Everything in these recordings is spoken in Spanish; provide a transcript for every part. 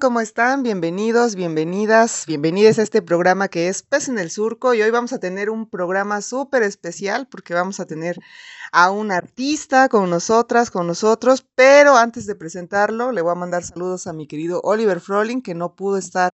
¿Cómo están? Bienvenidos, bienvenidas, bienvenidas a este programa que es Pez en el Surco y hoy vamos a tener un programa súper especial porque vamos a tener a un artista con nosotras, con nosotros, pero antes de presentarlo le voy a mandar saludos a mi querido Oliver Froling que no pudo estar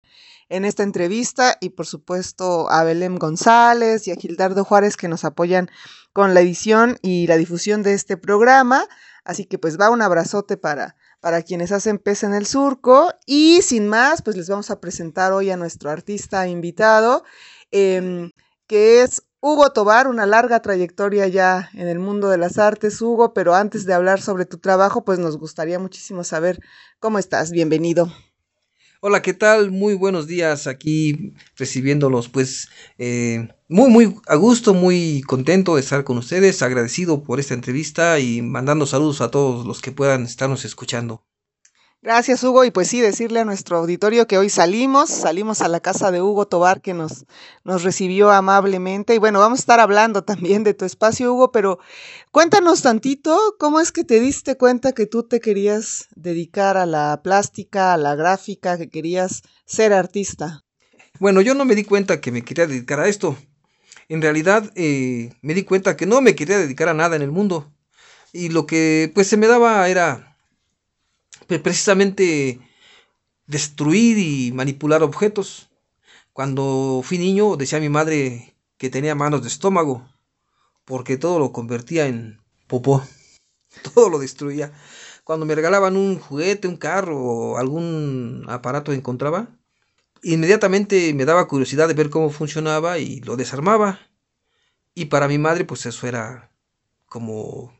en esta entrevista y por supuesto a Belém González y a Gildardo Juárez que nos apoyan con la edición y la difusión de este programa. Así que pues va un abrazote para para quienes hacen pez en el surco. Y sin más, pues les vamos a presentar hoy a nuestro artista invitado, em, que es Hugo Tobar, una larga trayectoria ya en el mundo de las artes, Hugo, pero antes de hablar sobre tu trabajo, pues nos gustaría muchísimo saber cómo estás. Bienvenido. Hola, ¿qué tal? Muy buenos días aquí recibiéndolos, pues eh, muy, muy a gusto, muy contento de estar con ustedes, agradecido por esta entrevista y mandando saludos a todos los que puedan estarnos escuchando. Gracias, Hugo. Y pues sí, decirle a nuestro auditorio que hoy salimos, salimos a la casa de Hugo Tobar que nos, nos recibió amablemente. Y bueno, vamos a estar hablando también de tu espacio, Hugo, pero cuéntanos tantito, ¿cómo es que te diste cuenta que tú te querías dedicar a la plástica, a la gráfica, que querías ser artista? Bueno, yo no me di cuenta que me quería dedicar a esto. En realidad, eh, me di cuenta que no me quería dedicar a nada en el mundo. Y lo que pues se me daba era precisamente destruir y manipular objetos. Cuando fui niño decía mi madre que tenía manos de estómago, porque todo lo convertía en popó, todo lo destruía. Cuando me regalaban un juguete, un carro o algún aparato que encontraba, inmediatamente me daba curiosidad de ver cómo funcionaba y lo desarmaba. Y para mi madre pues eso era como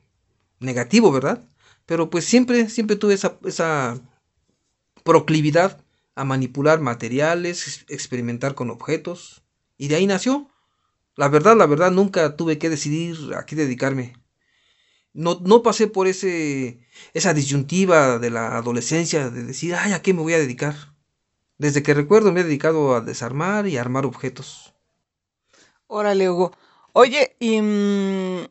negativo, ¿verdad? Pero pues siempre, siempre tuve esa, esa proclividad a manipular materiales, experimentar con objetos. Y de ahí nació. La verdad, la verdad, nunca tuve que decidir a qué dedicarme. No, no pasé por ese, esa disyuntiva de la adolescencia de decir, ay, ¿a qué me voy a dedicar? Desde que recuerdo me he dedicado a desarmar y armar objetos. Órale, Hugo. Oye, y mm,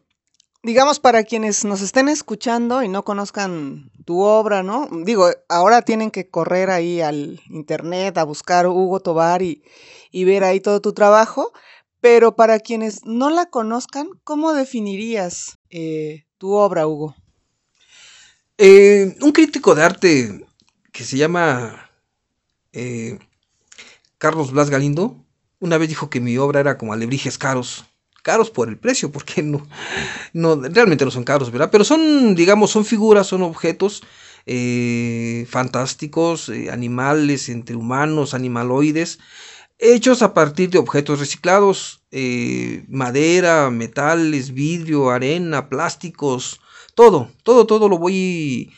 digamos, para quienes nos estén escuchando y no conozcan tu obra, ¿no? Digo, ahora tienen que correr ahí al internet a buscar Hugo Tobar y, ver ahí todo tu trabajo, pero para quienes no la conozcan, ¿cómo definirías eh, tu obra, Hugo? Eh, un crítico de arte que se llama eh, Carlos Blas Galindo, una vez dijo que mi obra era como alebrijes caros caros por el precio, porque no, realmente no son caros, ¿verdad? Pero son, digamos, son figuras, son objetos eh, fantásticos, eh, animales entre humanos, animaloides, hechos a partir de objetos reciclados, eh, madera, metales, vidrio, arena, plásticos, todo, todo, todo lo voy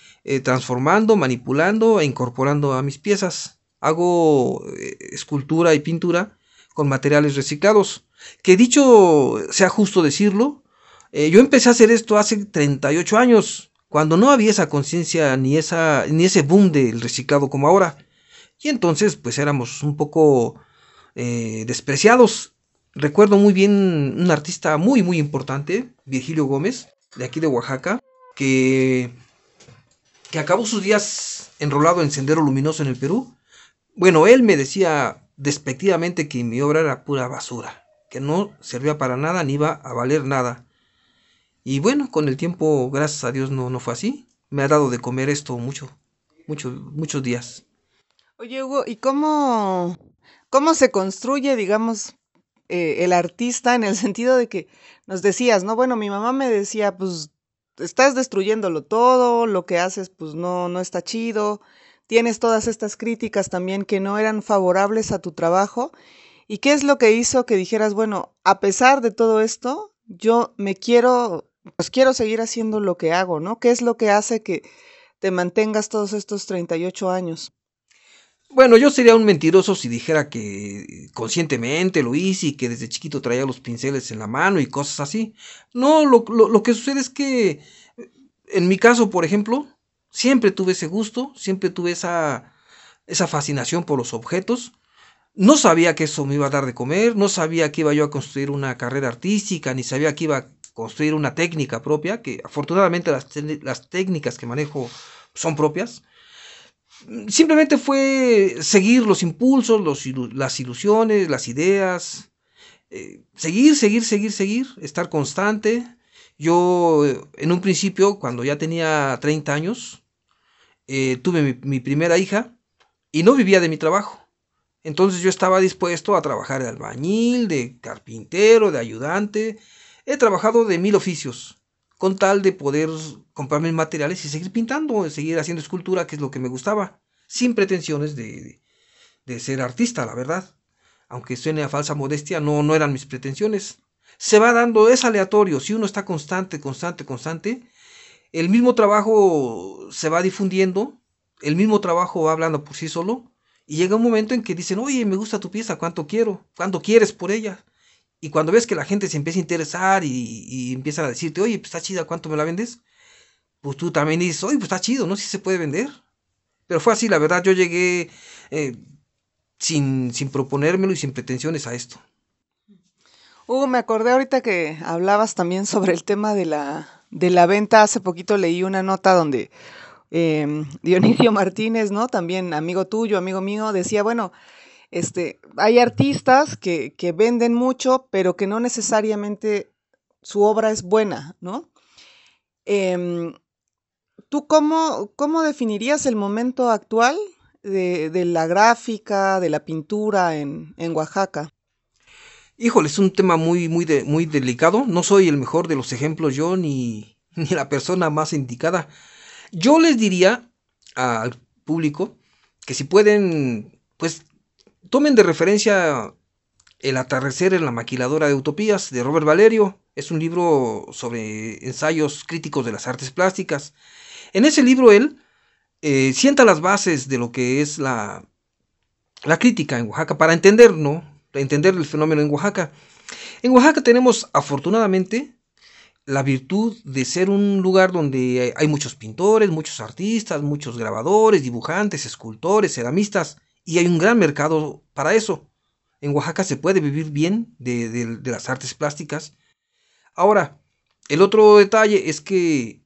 transformando, manipulando e incorporando a mis piezas. Hago escultura y pintura con materiales reciclados. Que dicho sea justo decirlo, eh, yo empecé a hacer esto hace 38 años, cuando no había esa conciencia ni, ni ese boom del reciclado como ahora. Y entonces pues éramos un poco eh, despreciados. Recuerdo muy bien un artista muy muy importante, Virgilio Gómez, de aquí de Oaxaca, que, que acabó sus días enrolado en Sendero Luminoso en el Perú. Bueno, él me decía despectivamente que mi obra era pura basura que no servía para nada ni iba a valer nada. Y bueno, con el tiempo, gracias a Dios, no, no fue así. Me ha dado de comer esto mucho, muchos, muchos días. Oye, Hugo, ¿y cómo, cómo se construye, digamos, eh, el artista en el sentido de que nos decías, no, bueno, mi mamá me decía, pues estás destruyéndolo todo, lo que haces, pues no, no está chido, tienes todas estas críticas también que no eran favorables a tu trabajo ¿Y qué es lo que hizo que dijeras, bueno, a pesar de todo esto, yo me quiero, pues quiero seguir haciendo lo que hago, ¿no? ¿Qué es lo que hace que te mantengas todos estos 38 años? Bueno, yo sería un mentiroso si dijera que conscientemente lo hice y que desde chiquito traía los pinceles en la mano y cosas así. No, lo, lo que sucede es que, en mi caso, por ejemplo, siempre tuve ese gusto, siempre tuve esa, esa fascinación por los objetos. No sabía que eso me iba a dar de comer, no sabía que iba yo a construir una carrera artística, ni sabía que iba a construir una técnica propia, que afortunadamente las, técnicas que manejo son propias. Simplemente fue seguir los impulsos, los, las ilusiones, las ideas, eh, seguir, seguir, seguir, seguir, estar constante. Yo en un principio, cuando ya tenía 30 años, eh, tuve mi primera hija y no vivía de mi trabajo. Entonces yo estaba dispuesto a trabajar de albañil, de carpintero, de ayudante. He trabajado de mil oficios, con tal de poder comprarme materiales y seguir pintando, seguir haciendo escultura, que es lo que me gustaba, sin pretensiones de, de ser artista, la verdad. Aunque suene a falsa modestia, no, no eran mis pretensiones. Se va dando, es aleatorio, si uno está constante, constante, constante, el mismo trabajo se va difundiendo el mismo trabajo va hablando por sí solo y llega un momento en que dicen, oye, me gusta tu pieza, ¿cuánto quiero? ¿Cuánto quieres por ella? Y cuando ves que la gente se empieza a interesar y, y empiezan a decirte, oye, pues está chida, ¿cuánto me la vendes? Pues tú también dices, oye, pues está chido, ¿no? Si se puede vender. Pero fue así, la verdad, yo llegué eh, sin, sin proponérmelo y sin pretensiones a esto. Hugo, me acordé ahorita que hablabas también sobre el tema de la, de la venta. Hace poquito leí una nota donde Em, Dionisio Martínez, ¿no? También amigo tuyo, amigo mío, decía, bueno, este, hay artistas que, que venden mucho, pero que no necesariamente su obra es buena, ¿no? Em, ¿Tú cómo, cómo, definirías el momento actual de, de la gráfica, de la pintura en, en, Oaxaca? Híjole, es un tema muy, muy, muy delicado. No soy el mejor de los ejemplos yo, ni, ni la persona más indicada. Yo les diría al público que si pueden, pues tomen de referencia El atardecer en la maquiladora de utopías de Robert Valerio. Es un libro sobre ensayos críticos de las artes plásticas. En ese libro él eh, sienta las bases de lo que es la, la crítica en Oaxaca para entender, ¿no? Para entender el fenómeno en Oaxaca. En Oaxaca tenemos afortunadamente la virtud de ser un lugar donde hay muchos pintores, muchos artistas, muchos grabadores, dibujantes, escultores, ceramistas, y hay un gran mercado para eso. En Oaxaca se puede vivir bien de, las artes plásticas. Ahora, el otro detalle es que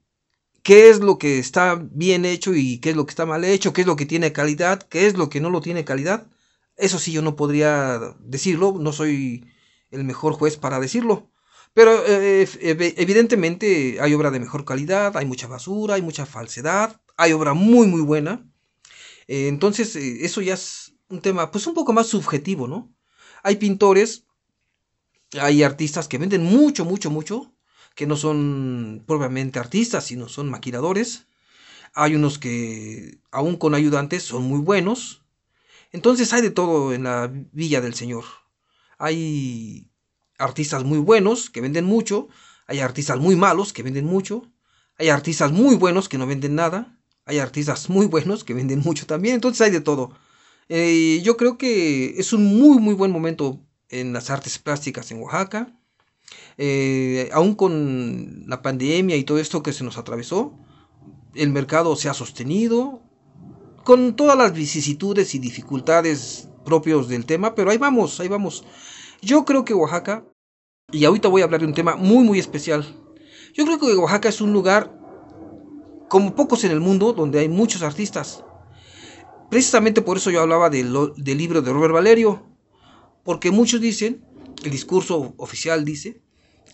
qué es lo que está bien hecho y qué es lo que está mal hecho, qué es lo que tiene calidad, qué es lo que no lo tiene calidad. Eso sí yo no podría decirlo, no soy el mejor juez para decirlo. Pero eh, evidentemente hay obra de mejor calidad, hay mucha basura, hay mucha falsedad, hay obra muy muy buena. Eh, entonces eh, eso ya es un tema pues un poco más subjetivo, ¿no? Hay pintores, hay artistas que venden mucho, mucho, mucho, que no son propiamente artistas, sino son maquiladores. Hay unos que aún con ayudantes son muy buenos. Entonces hay de todo en la Villa del Señor. Hay artistas muy buenos que venden mucho, hay artistas muy malos que venden mucho, hay artistas muy buenos que no venden nada, hay artistas muy buenos que venden mucho también, entonces hay de todo. Eh, yo creo que es un muy muy buen momento en las artes plásticas en Oaxaca, eh, aún con la pandemia y todo esto que se nos atravesó, el mercado se ha sostenido, con todas las vicisitudes y dificultades propios del tema, pero ahí vamos, ahí vamos. Yo creo que Oaxaca, y ahorita voy a hablar de un tema muy muy especial, yo creo que Oaxaca es un lugar como pocos en el mundo donde hay muchos artistas. Precisamente por eso yo hablaba del, del libro de Robert Valerio, porque muchos dicen, el discurso oficial dice,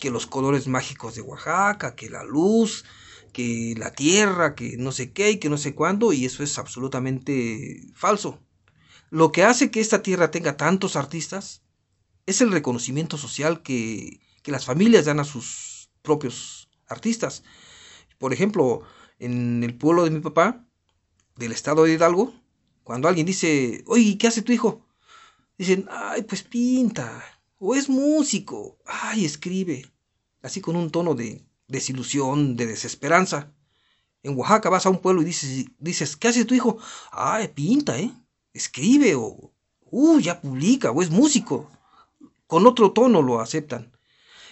que los colores mágicos de Oaxaca, que la luz, que la tierra, que no sé qué y que no sé cuándo, y eso es absolutamente falso. Lo que hace que esta tierra tenga tantos artistas es el reconocimiento social que, que las familias dan a sus propios artistas. Por ejemplo, en el pueblo de mi papá, del estado de Hidalgo, cuando alguien dice, oye, ¿qué hace tu hijo? Dicen, ay, pues pinta, o es músico, ay, escribe, así con un tono de desilusión, de desesperanza. En Oaxaca vas a un pueblo y dices, dices ¿qué hace tu hijo? Ay, pinta, ¿eh? escribe o uh, ya publica o es músico. Con otro tono lo aceptan.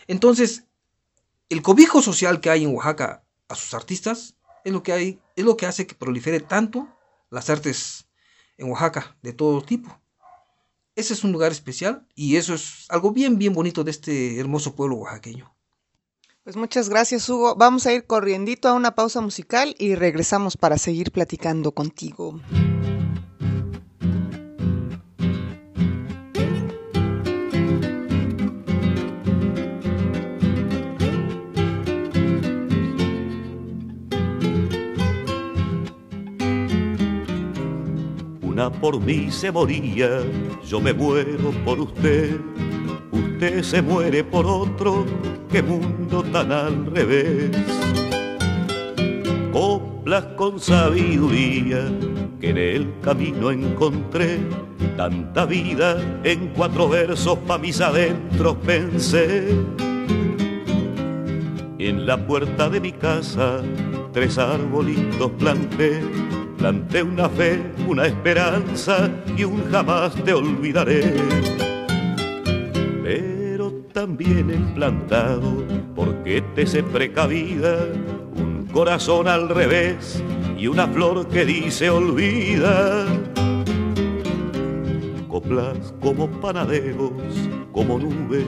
Entonces, el cobijo social que hay en Oaxaca a sus artistas es lo que hay, es lo que hace que prolifere tanto las artes en Oaxaca de todo tipo. Ese es un lugar especial y eso es algo bien, bien bonito de este hermoso pueblo oaxaqueño. Pues muchas gracias, Hugo. Vamos a ir corriendito a una pausa musical y regresamos para seguir platicando contigo. Por mí se moría, yo me muero por usted. Usted se muere por otro, qué mundo tan al revés. Coplas con sabiduría que en el camino encontré, tanta vida en cuatro versos pa' mis adentros pensé. En la puerta de mi casa tres arbolitos planté, planté una fe, una esperanza y un jamás te olvidaré también plantado, porque te se precavida, un corazón al revés y una flor que dice olvida. Coplas como panaderos, como nubes,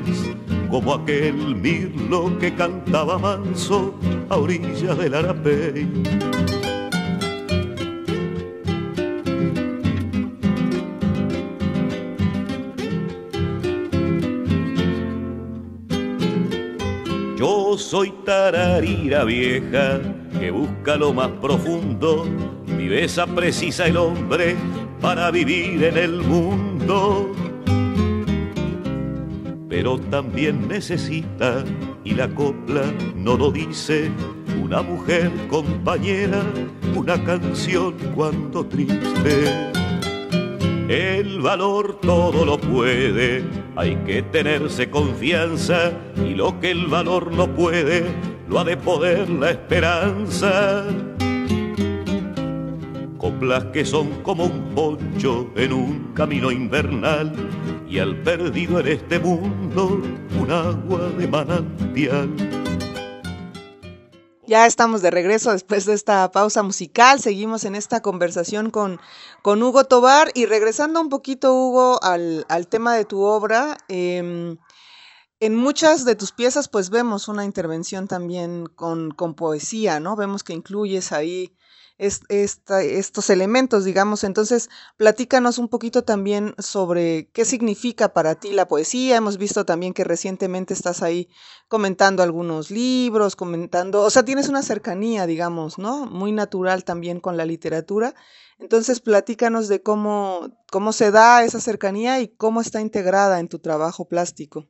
como aquel mirlo que cantaba manso a orilla del Arapey soy tararira vieja que busca lo más profundo, viveza precisa el hombre para vivir en el mundo. Pero también necesita, y la copla no lo dice, una mujer compañera, una canción cuando triste. El valor todo lo puede, hay que tenerse confianza y lo que el valor no puede, lo ha de poder la esperanza. Coplas que son como un poncho en un camino invernal y al perdido en este mundo un agua de manantial. Ya estamos de regreso después de esta pausa musical. Seguimos en esta conversación con, con Hugo Tobar y regresando un poquito, Hugo, al, tema de tu obra. Em, en muchas de tus piezas pues vemos una intervención también con, con poesía, ¿no? Vemos que incluyes ahí estos elementos, digamos. Entonces, platícanos un poquito también sobre qué significa para ti la poesía. Hemos visto también que recientemente estás ahí comentando algunos libros, comentando, o sea, tienes una cercanía, digamos, ¿no? Muy natural también con la literatura. Entonces, platícanos de cómo, cómo se da esa cercanía y cómo está integrada en tu trabajo plástico.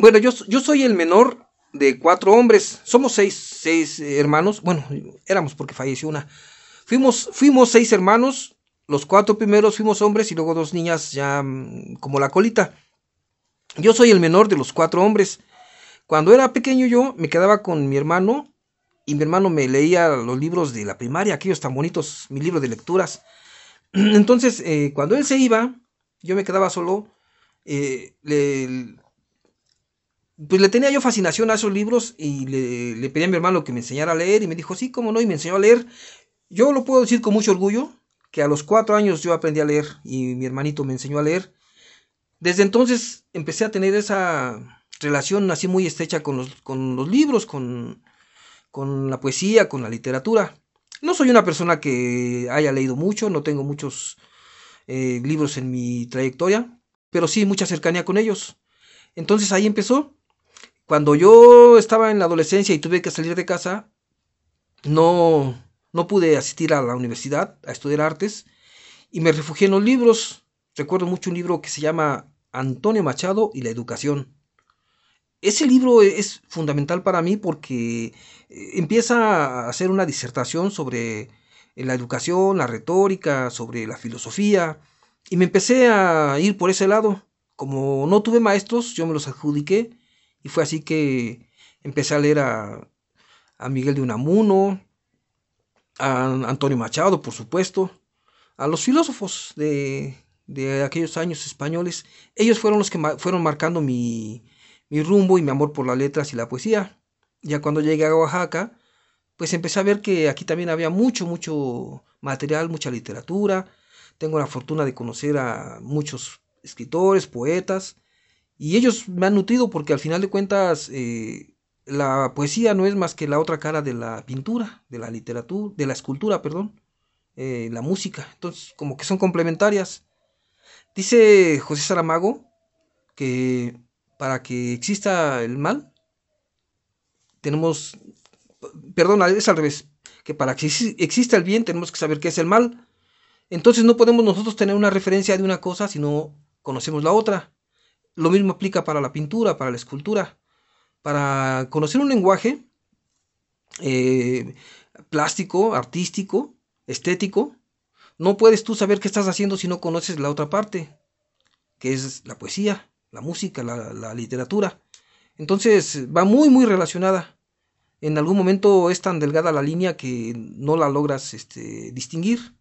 Bueno, yo, yo soy el menor de cuatro hombres. Somos seis, seis hermanos. Bueno, éramos porque falleció una. Fuimos, fuimos seis hermanos. Los cuatro primeros fuimos hombres y luego dos niñas ya mm, como la colita. Yo soy el menor de los cuatro hombres. Cuando era pequeño yo me quedaba con mi hermano y mi hermano me leía los libros de la primaria, aquellos tan bonitos, mi libro de lecturas. Entonces, eh, cuando él se iba, yo me quedaba solo. Eh, le, pues le tenía yo fascinación a esos libros y le, pedí a mi hermano que me enseñara a leer y me dijo, sí, cómo no, y me enseñó a leer. Yo lo puedo decir con mucho orgullo, que a los cuatro años yo aprendí a leer y mi hermanito me enseñó a leer. Desde entonces empecé a tener esa relación así muy estrecha con los, con los libros, con, con la poesía, con la literatura. No soy una persona que haya leído mucho, no tengo muchos eh, libros en mi trayectoria, pero sí mucha cercanía con ellos. Entonces ahí empezó cuando yo estaba en la adolescencia y tuve que salir de casa, no, no pude asistir a la universidad a estudiar artes y me refugié en los libros. Recuerdo mucho un libro que se llama Antonio Machado y la educación. Ese libro es fundamental para mí porque eh, empieza a hacer una disertación sobre la educación, la retórica, sobre la filosofía, y me empecé a ir por ese lado. Como no tuve maestros, yo me los adjudiqué y fue así que empecé a leer a, Miguel de Unamuno, a Antonio Machado, por supuesto, a los filósofos de, de aquellos años españoles. Ellos fueron los que fueron marcando mi, mi rumbo y mi amor por las letras y la poesía. Ya cuando llegué a Oaxaca, pues empecé a ver que aquí también había mucho, mucho material, mucha literatura. Tengo la fortuna de conocer a muchos escritores, poetas, y ellos me han nutrido porque al final de cuentas eh, la poesía no es más que la otra cara de la pintura, de la literatura, de la escultura, perdón, eh, la música. Entonces, como que son complementarias. Dice José Saramago que para que exista el mal, tenemos, perdón, es al revés, que para que exista el bien tenemos que saber qué es el mal. Entonces no podemos nosotros tener una referencia de una cosa si no conocemos la otra. Lo mismo aplica para la pintura, para la escultura. Para conocer un lenguaje eh, plástico, artístico, estético, no puedes tú saber qué estás haciendo si no conoces la otra parte, que es la poesía, la música, la, literatura. Entonces va muy, muy relacionada. En algún momento es tan delgada la línea que no la logras este, distinguir.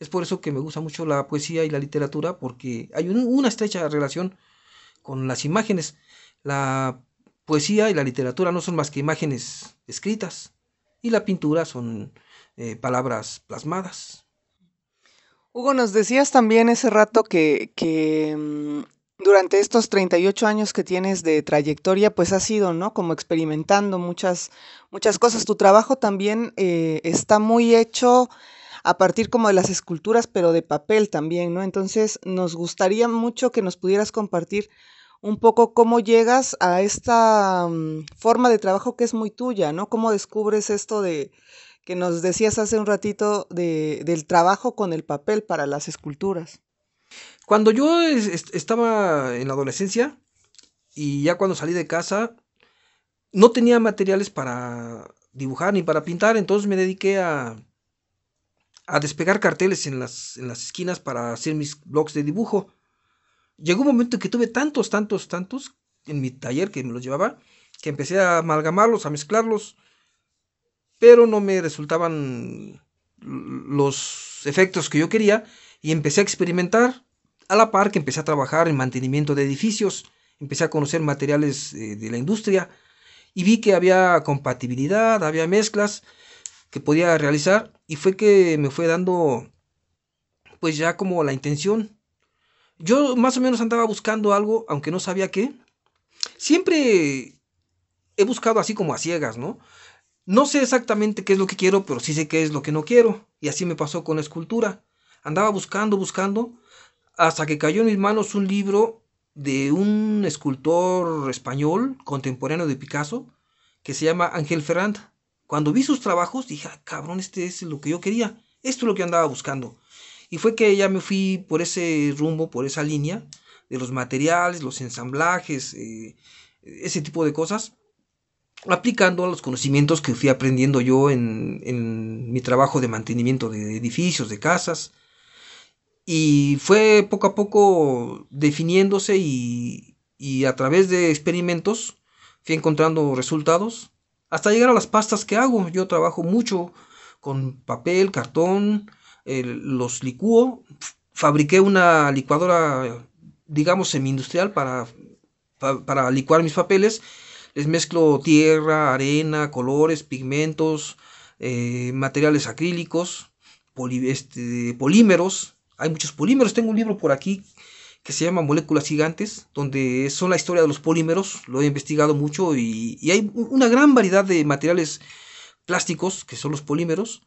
Es por eso que me gusta mucho la poesía y la literatura, porque hay una estrecha relación con las imágenes. La poesía y la literatura no son más que imágenes escritas y la pintura son eh, palabras plasmadas. Hugo, nos decías también ese rato que, que mm, durante estos 38 años que tienes de trayectoria, pues has ido, ¿no? Como experimentando muchas, muchas cosas. Tu trabajo también eh, está muy hecho a partir como de las esculturas, pero de papel también, ¿no? Entonces, nos gustaría mucho que nos pudieras compartir un poco cómo llegas a esta mm, forma de trabajo que es muy tuya, ¿no? ¿Cómo descubres esto de que nos decías hace un ratito de, del trabajo con el papel para las esculturas? Cuando yo estaba en la adolescencia y ya cuando salí de casa, no tenía materiales para dibujar ni para pintar, entonces me dediqué a, a despegar carteles en las, en las esquinas para hacer mis blogs de dibujo. Llegó un momento en que tuve tantos, tantos, tantos en mi taller que me los llevaba, que empecé a amalgamarlos, a mezclarlos, pero no me resultaban los efectos que yo quería y empecé a experimentar. A la par que empecé a trabajar en mantenimiento de edificios, empecé a conocer materiales eh, de la industria y vi que había compatibilidad, había mezclas que podía realizar y fue que me fue dando pues ya como la intención. Yo más o menos andaba buscando algo, aunque no sabía qué. Siempre he buscado así como a ciegas, ¿no? No sé exactamente qué es lo que quiero, pero sí sé qué es lo que no quiero. Y así me pasó con la escultura. Andaba buscando, buscando, hasta que cayó en mis manos un libro de un escultor español contemporáneo de Picasso que se llama Ángel Ferrand. Cuando vi sus trabajos dije, ah, cabrón, este es lo que yo quería, esto es lo que andaba buscando. Y fue que ya me fui por ese rumbo, por esa línea de los materiales, los ensamblajes, eh, ese tipo de cosas, aplicando los conocimientos que fui aprendiendo yo en, en mi trabajo de mantenimiento de edificios, de casas, y fue poco a poco definiéndose y, y a través de experimentos fui encontrando resultados hasta llegar a las pastas que hago. Yo trabajo mucho con papel, cartón, los licúo. Fabriqué una licuadora, digamos, semi-industrial para, para, licuar mis papeles. Les mezclo tierra, arena, colores, pigmentos, eh, materiales acrílicos, este, polímeros hay muchos polímeros. Tengo un libro por aquí que se llama Moléculas Gigantes, donde son la historia de los polímeros. Lo he investigado mucho y, hay una gran variedad de materiales plásticos, que son los polímeros,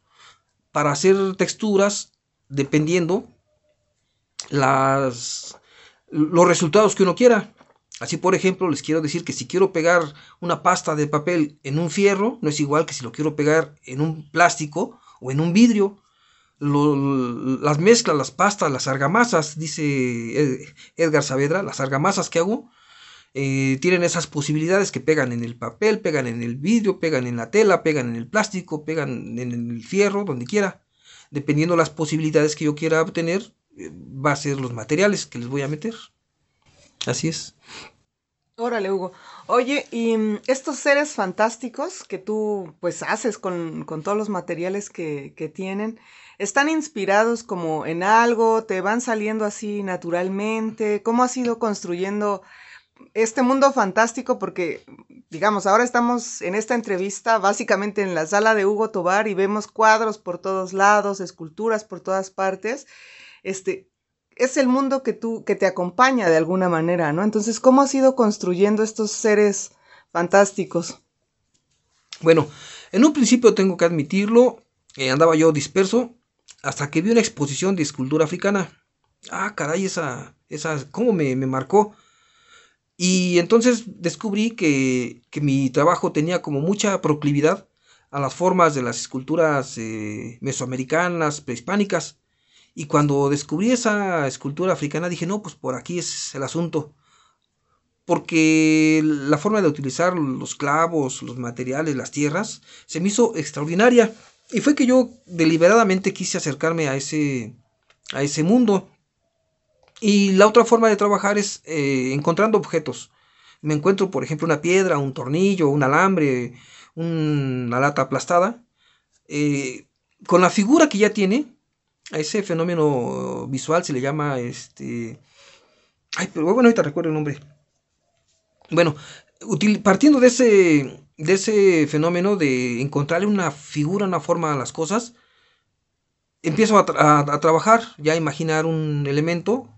para hacer texturas dependiendo las, los resultados que uno quiera. Así, por ejemplo, les quiero decir que si quiero pegar una pasta de papel en un fierro, no es igual que si lo quiero pegar en un plástico o en un vidrio las mezclas, las pastas, las argamasas, dice Edgar Saavedra, las argamasas que hago, eh, tienen esas posibilidades que pegan en el papel, pegan en el vidrio, pegan en la tela, pegan en el plástico, pegan en el fierro, donde quiera. Dependiendo las posibilidades que yo quiera obtener, eh, va a ser los materiales que les voy a meter. Así es. Órale, Hugo. Oye, y mm, estos seres fantásticos que tú pues haces con, con todos los materiales que, que tienen, ¿Están inspirados como en algo? ¿Te van saliendo así naturalmente? ¿Cómo has ido construyendo este mundo fantástico? Porque, digamos, ahora estamos en esta entrevista básicamente en la sala de Hugo Tobar y vemos cuadros por todos lados, esculturas por todas partes. Este, es el mundo que tú, que te acompaña de alguna manera, ¿no? Entonces, ¿cómo has ido construyendo estos seres fantásticos? Bueno, en un principio tengo que admitirlo, eh, andaba yo disperso hasta que vi una exposición de escultura africana. Ah, caray, esa, esa, cómo me, marcó. Y entonces descubrí que, que, mi trabajo tenía como mucha proclividad a las formas de las esculturas eh, mesoamericanas, prehispánicas. Y cuando descubrí esa escultura africana dije, no, pues por aquí es el asunto. Porque la forma de utilizar los clavos, los materiales, las tierras, se me hizo extraordinaria. Y fue que yo deliberadamente quise acercarme a ese, a ese mundo. Y la otra forma de trabajar es eh, encontrando objetos. Me encuentro, por ejemplo, una piedra, un tornillo, un alambre, una lata aplastada. Eh, con la figura que ya tiene, a ese fenómeno visual se le llama este. Ay, pero bueno, ahorita recuerdo el nombre. Bueno, partiendo de ese, de ese fenómeno de encontrarle una figura, una forma a las cosas, empiezo a, trabajar, ya a imaginar un elemento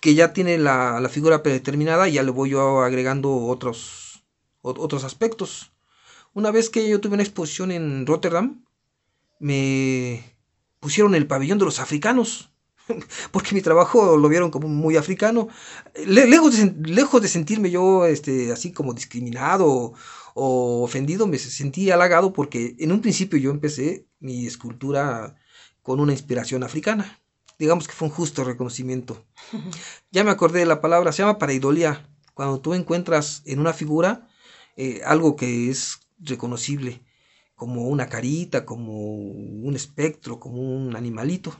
que ya tiene la, figura predeterminada y ya le voy yo agregando otros, otros aspectos. Una vez que yo tuve una exposición en Rotterdam, me pusieron el pabellón de los africanos. porque mi trabajo lo vieron como muy africano. lejos, de, lejos de sentirme yo este, así como discriminado o, ofendido, me sentí halagado porque en un principio yo empecé mi escultura con una inspiración africana. Digamos que fue un justo reconocimiento. Ya me acordé de la palabra, se llama pareidolia. Cuando tú encuentras en una figura eh, algo que es reconocible, como una carita, como un espectro, como un animalito.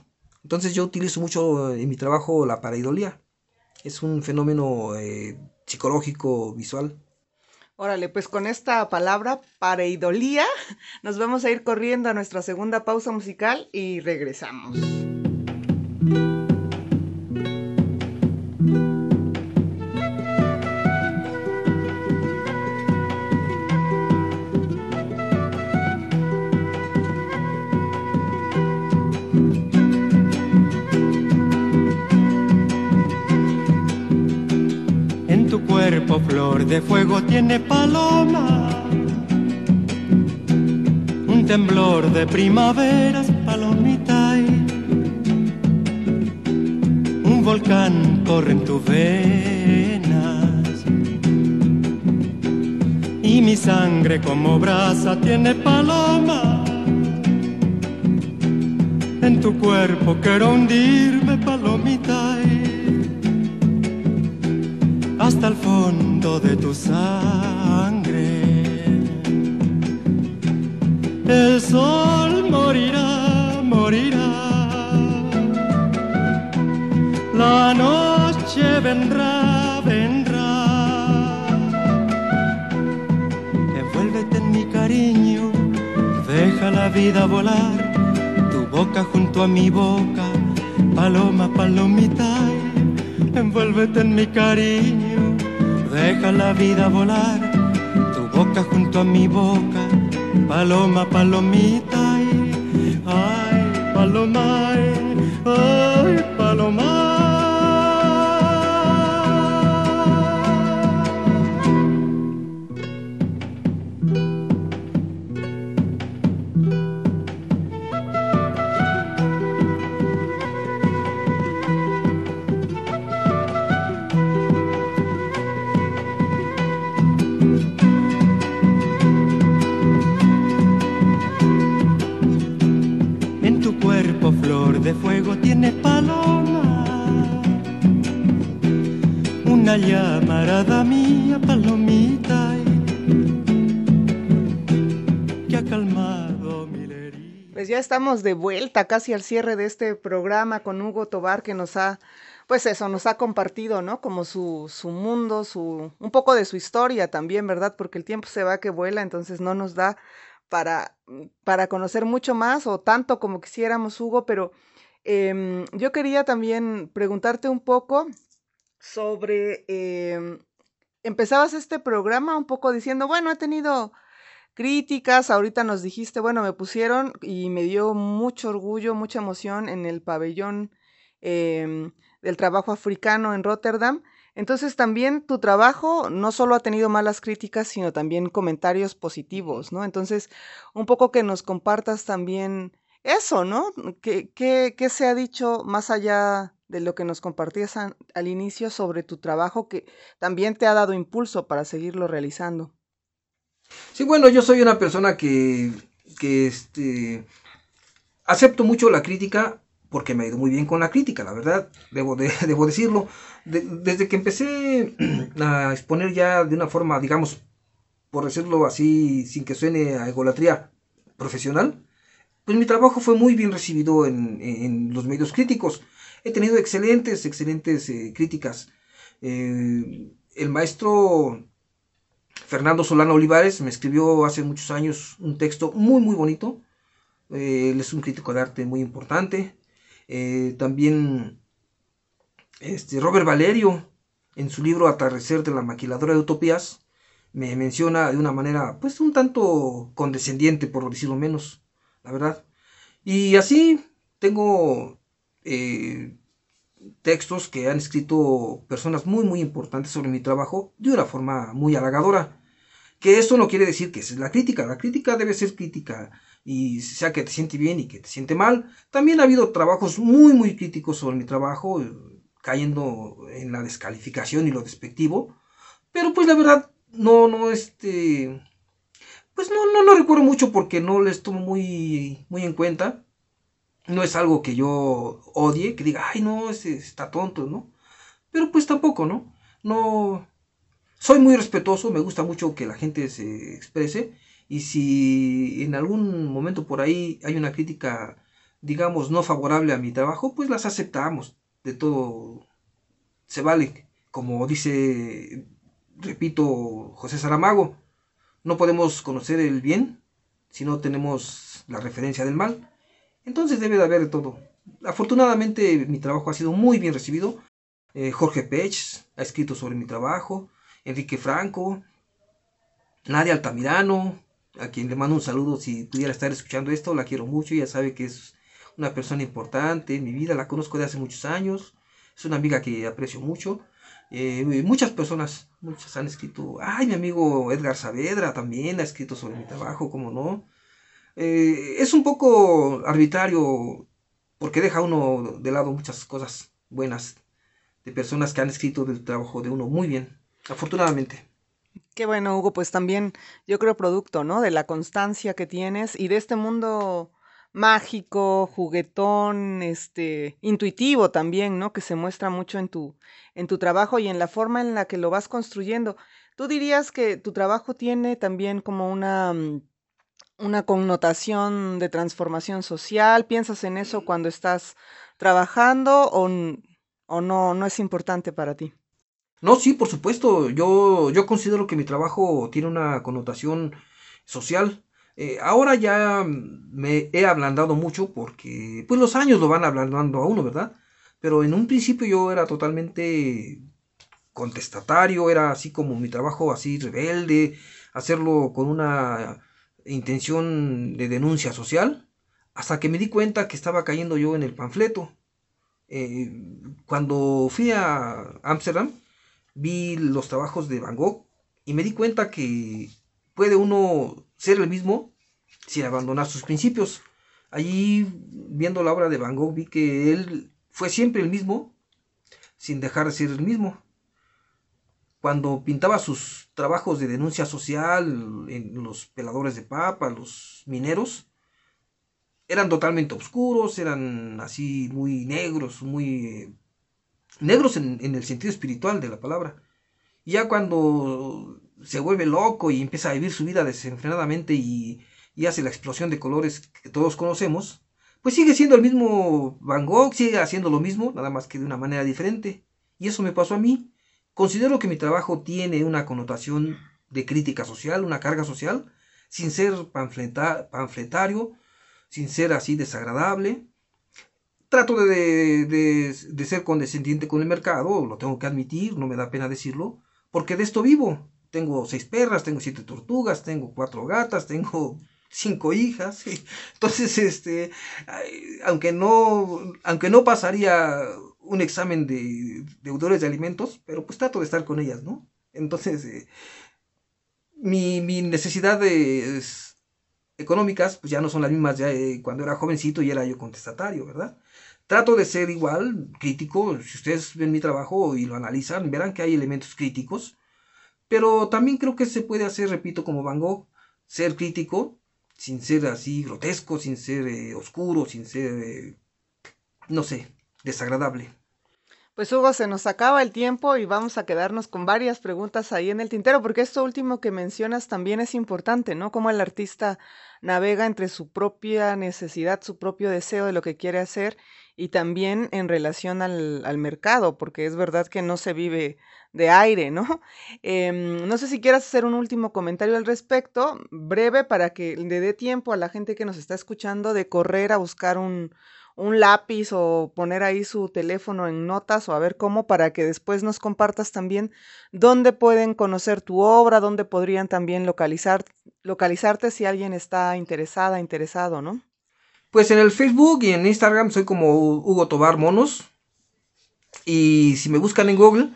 Entonces yo utilizo mucho en mi trabajo la pareidolia. Es un fenómeno eh, psicológico visual. Órale, pues con esta palabra pareidolía nos vamos a ir corriendo a nuestra segunda pausa musical y regresamos. De fuego tiene paloma. Un temblor de primaveras, palomita. un volcán corre en tus venas. Y mi sangre como brasa tiene paloma. En tu cuerpo quiero hundirme, hasta el fondo de tu sangre. El sol morirá, morirá. La noche vendrá, vendrá. Envuélvete en mi cariño, deja la vida volar. Tu boca junto a mi boca, paloma, palomita. Envuélvete en mi cariño deja la vida volar, tu boca junto a mi boca, paloma, palomita, ay, paloma, ay, paloma. Llamarada mía, palomita, que ha calmado mi Pues ya estamos de vuelta casi al cierre de este programa con Hugo Tobar que nos ha pues eso, nos ha compartido, ¿no? Como su, su mundo, su, un poco de su historia también, ¿verdad? Porque el tiempo se va que vuela, entonces no nos da para, para conocer mucho más o tanto como quisiéramos, Hugo, pero em, yo quería también preguntarte un poco sobre, em, empezabas este programa un poco diciendo, bueno, he tenido críticas, ahorita nos dijiste, bueno, me pusieron y me dio mucho orgullo, mucha emoción en el pabellón em, del trabajo africano en Rotterdam. Entonces también tu trabajo no solo ha tenido malas críticas, sino también comentarios positivos, ¿no? Entonces, un poco que nos compartas también eso, ¿no? ¿Qué, qué, se ha dicho más allá de lo que nos compartías al inicio sobre tu trabajo que también te ha dado impulso para seguirlo realizando? Sí, bueno, yo soy una persona que, que este, acepto mucho la crítica porque me ha ido muy bien con la crítica, la verdad, debo, debo decirlo. desde que empecé a exponer ya de una forma, digamos, por decirlo así, sin que suene a egolatría profesional, pues mi trabajo fue muy bien recibido en, los medios críticos. He tenido excelentes, excelentes eh, críticas. Eh, el maestro Fernando Solano Olivares me escribió hace muchos años un texto muy, muy bonito. Eh, él es un crítico de arte muy importante. También este, Robert Valerio, en su libro Atardecer de la maquiladora de utopías, me menciona de una manera, pues, un tanto condescendiente, por decirlo menos, la verdad. Y así tengo eh, textos que han escrito personas muy, muy importantes sobre mi trabajo de una forma muy halagadora. Que esto no quiere decir que es la crítica, la crítica debe ser crítica y sea que te siente bien y que te siente mal. También ha habido trabajos muy, muy críticos sobre mi trabajo, eh, cayendo en la descalificación y lo despectivo. Pero pues la verdad, no, no, este... Pues no, no lo recuerdo mucho porque no les tomo muy, muy en cuenta. No es algo que yo odie, que diga, ay no, ese está tonto, ¿no? Pero pues tampoco, ¿no? No... Soy muy respetuoso, me gusta mucho que la gente se exprese y si en algún momento por ahí hay una crítica, digamos, no favorable a mi trabajo, pues las aceptamos. De todo se vale. Como dice, repito, José Saramago, no podemos conocer el bien si no tenemos la referencia del mal. Entonces debe de haber de todo. Afortunadamente mi trabajo ha sido muy bien recibido. Eh, Jorge Pech ha escrito sobre mi trabajo. Enrique Franco. Nadia Altamirano a quien le mando un saludo si pudiera estar escuchando esto, la quiero mucho, ya sabe que es una persona importante en mi vida, la conozco de hace muchos años, es una amiga que aprecio mucho. Eh, muchas personas, muchas han escrito, ay, mi amigo Edgar Saavedra también ha escrito sobre mi trabajo, como no. Eh, es un poco arbitrario porque deja uno de lado muchas cosas buenas de personas que han escrito del trabajo de uno muy bien, afortunadamente. Qué bueno, Hugo, pues también yo creo producto, ¿no? De la constancia que tienes y de este mundo mágico, juguetón, este, intuitivo también, ¿no? Que se muestra mucho en tu, en tu trabajo y en la forma en la que lo vas construyendo. ¿Tú dirías que tu trabajo tiene también como una, mm, una connotación de transformación social? ¿Piensas en eso cuando estás trabajando o, o no, no es importante para ti? No, sí, por supuesto. Yo, yo considero que mi trabajo tiene una connotación social. Eh, ahora ya me he ablandado mucho porque pues los años lo van ablandando a uno, ¿verdad? Pero en un principio yo era totalmente contestatario, era así como mi trabajo así rebelde, hacerlo con una intención de denuncia social, hasta que me di cuenta que estaba cayendo yo en el panfleto. Eh, cuando fui a Ámsterdam, vi los trabajos de Van Gogh y me di cuenta que puede uno ser el mismo sin abandonar sus principios. Allí, viendo la obra de Van Gogh, vi que él fue siempre el mismo, sin dejar de ser el mismo. Cuando pintaba sus trabajos de denuncia social en los peladores de papa, los mineros, eran totalmente oscuros, eran así muy negros, muy negros en, el sentido espiritual de la palabra. Y ya cuando se vuelve loco y empieza a vivir su vida desenfrenadamente y, hace la explosión de colores que todos conocemos, pues sigue siendo el mismo Van Gogh, sigue haciendo lo mismo, nada más que de una manera diferente. Y eso me pasó a mí. Considero que mi trabajo tiene una connotación de crítica social, una carga social, sin ser panfletario, sin ser así desagradable. Trato de, de, ser condescendiente con el mercado, lo tengo que admitir, no me da pena decirlo, porque de esto vivo. Tengo seis perras, tengo siete tortugas, tengo cuatro gatas, tengo cinco hijas. Entonces, este, aunque no, aunque no pasaría un examen de deudores de alimentos, pero pues trato de estar con ellas, ¿no? Entonces, eh, mi, mi, necesidad económicas, pues ya no son las mismas ya eh, cuando era jovencito y era yo contestatario, ¿verdad? Trato de ser igual, crítico, si ustedes ven mi trabajo y lo analizan, verán que hay elementos críticos, pero también creo que se puede hacer, repito, como Van Gogh, ser crítico, sin ser así grotesco, sin ser eh, oscuro, sin ser, no sé, desagradable. Pues Hugo, se nos acaba el tiempo y vamos a quedarnos con varias preguntas ahí en el tintero, porque esto último que mencionas también es importante, ¿no? Cómo el artista navega entre su propia necesidad, su propio deseo de lo que quiere hacer y también en relación al, mercado, porque es verdad que no se vive de aire, ¿no? Em, no sé si quieras hacer un último comentario al respecto, breve, para que le dé tiempo a la gente que nos está escuchando de correr a buscar un, un lápiz o poner ahí su teléfono en notas o a ver cómo para que después nos compartas también dónde pueden conocer tu obra, dónde podrían también localizar, localizarte si alguien está interesada, interesado, ¿no? Pues en el Facebook y en Instagram soy como Hugo Tobar Monos. Y si me buscan en Google,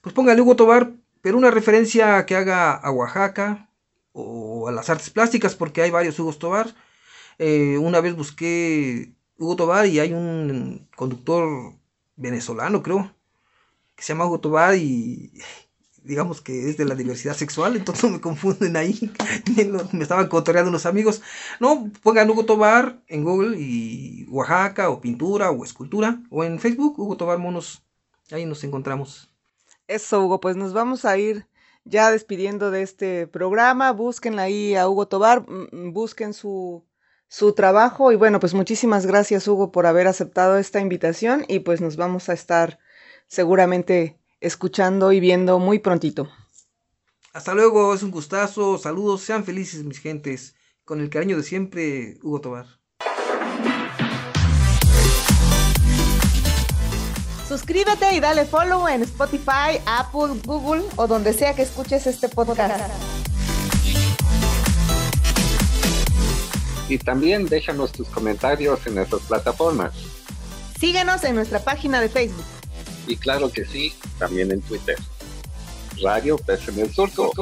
pues pónganle Hugo Tobar, pero una referencia que haga a Oaxaca o a las artes plásticas, porque hay varios Hugo Tobar. Eh, una vez busqué Hugo Tobar y hay un conductor venezolano, creo, que se llama Hugo Tobar y digamos que es de la diversidad sexual, entonces me confunden ahí, me estaban cotoreando unos amigos. No, pongan Hugo Tobar en Google y Oaxaca o pintura o escultura o en Facebook, Hugo Tobar Monos, ahí nos encontramos. Eso, Hugo, pues nos vamos a ir ya despidiendo de este programa. Búsquenla ahí a Hugo Tobar, busquen su su trabajo. Y bueno, pues muchísimas gracias Hugo por haber aceptado esta invitación y pues nos vamos a estar seguramente escuchando y viendo muy prontito. Hasta luego, es un gustazo, saludos, sean felices mis gentes, con el cariño de siempre, Hugo Tobar. Suscríbete y dale follow en Spotify, Apple, Google o donde sea que escuches este podcast. Y también déjanos tus comentarios en nuestras plataformas. Síguenos en nuestra página de Facebook. Y claro que sí, también en Twitter. Radio en el Surco.